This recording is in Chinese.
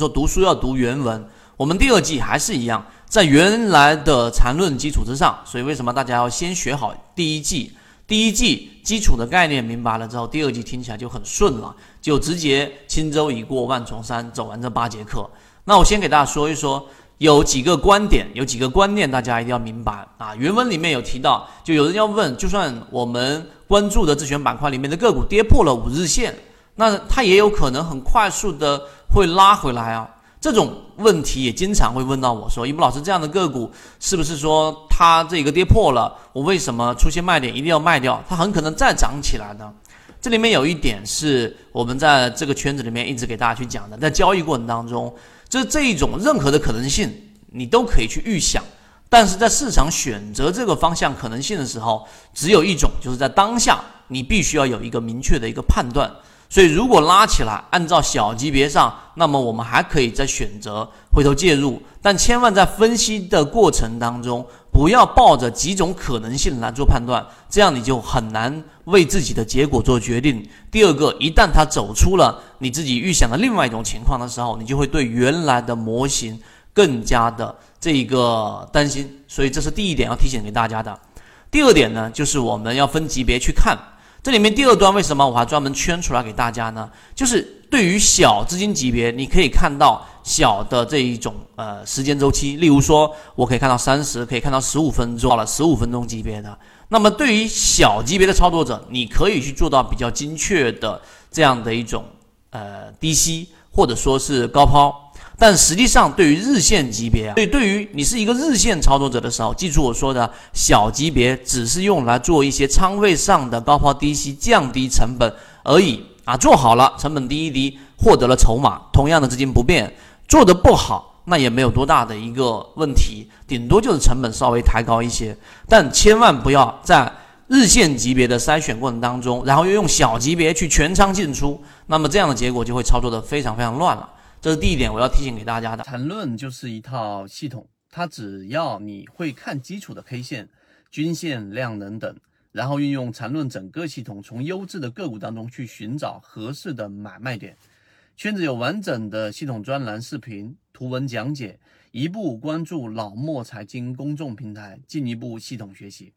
说读书要读原文，我们第二季还是一样，在原来的缠论基础之上。所以为什么大家要先学好第一季？第一季基础的概念明白了之后，第二季听起来就很顺了，就直接轻舟已过万重山，走完这八节课。那我先给大家说一说，有几个观点，有几个观念，大家一定要明白啊。原文里面有提到，就有人要问，就算我们关注的自选板块里面的个股跌破了五日线，那它也有可能很快速的会拉回来啊。这种问题也经常会问到我说：“一木老师，这样的个股是不是说它这个跌破了，我为什么出现卖点一定要卖掉？它很可能再涨起来呢？”这里面有一点是我们在这个圈子里面一直给大家去讲的，在交易过程当中。这这一种任何的可能性，你都可以去预想，但是在市场选择这个方向可能性的时候，只有一种，就是在当下你必须要有一个明确的一个判断。所以如果拉起来，按照小级别上，那么我们还可以再选择回头介入，但千万在分析的过程当中。不要抱着几种可能性来做判断，这样你就很难为自己的结果做决定。第二个，一旦它走出了你自己预想的另外一种情况的时候，你就会对原来的模型更加的这个担心。所以这是第一点要提醒给大家的。第二点呢，就是我们要分级别去看。这里面第二端为什么我还专门圈出来给大家呢？就是对于小资金级别，你可以看到小的这一种呃时间周期，例如说我可以看到三十，可以看到十五分钟，到了十五分钟级别的。那么对于小级别的操作者，你可以去做到比较精确的这样的一种呃低吸，或者说是高抛。但实际上，对于日线级别啊，对，对于你是一个日线操作者的时候，记住我说的小级别只是用来做一些仓位上的高抛低吸，降低成本而已啊。做好了，成本低一低，获得了筹码，同样的资金不变；做的不好，那也没有多大的一个问题，顶多就是成本稍微抬高一些。但千万不要在日线级别的筛选过程当中，然后又用小级别去全仓进出，那么这样的结果就会操作的非常非常乱了。这是第一点，我要提醒给大家的。缠论就是一套系统，它只要你会看基础的 K 线、均线、量能等，然后运用缠论整个系统，从优质的个股当中去寻找合适的买卖点。圈子有完整的系统专栏、视频、图文讲解，一步关注老莫财经公众平台，进一步系统学习。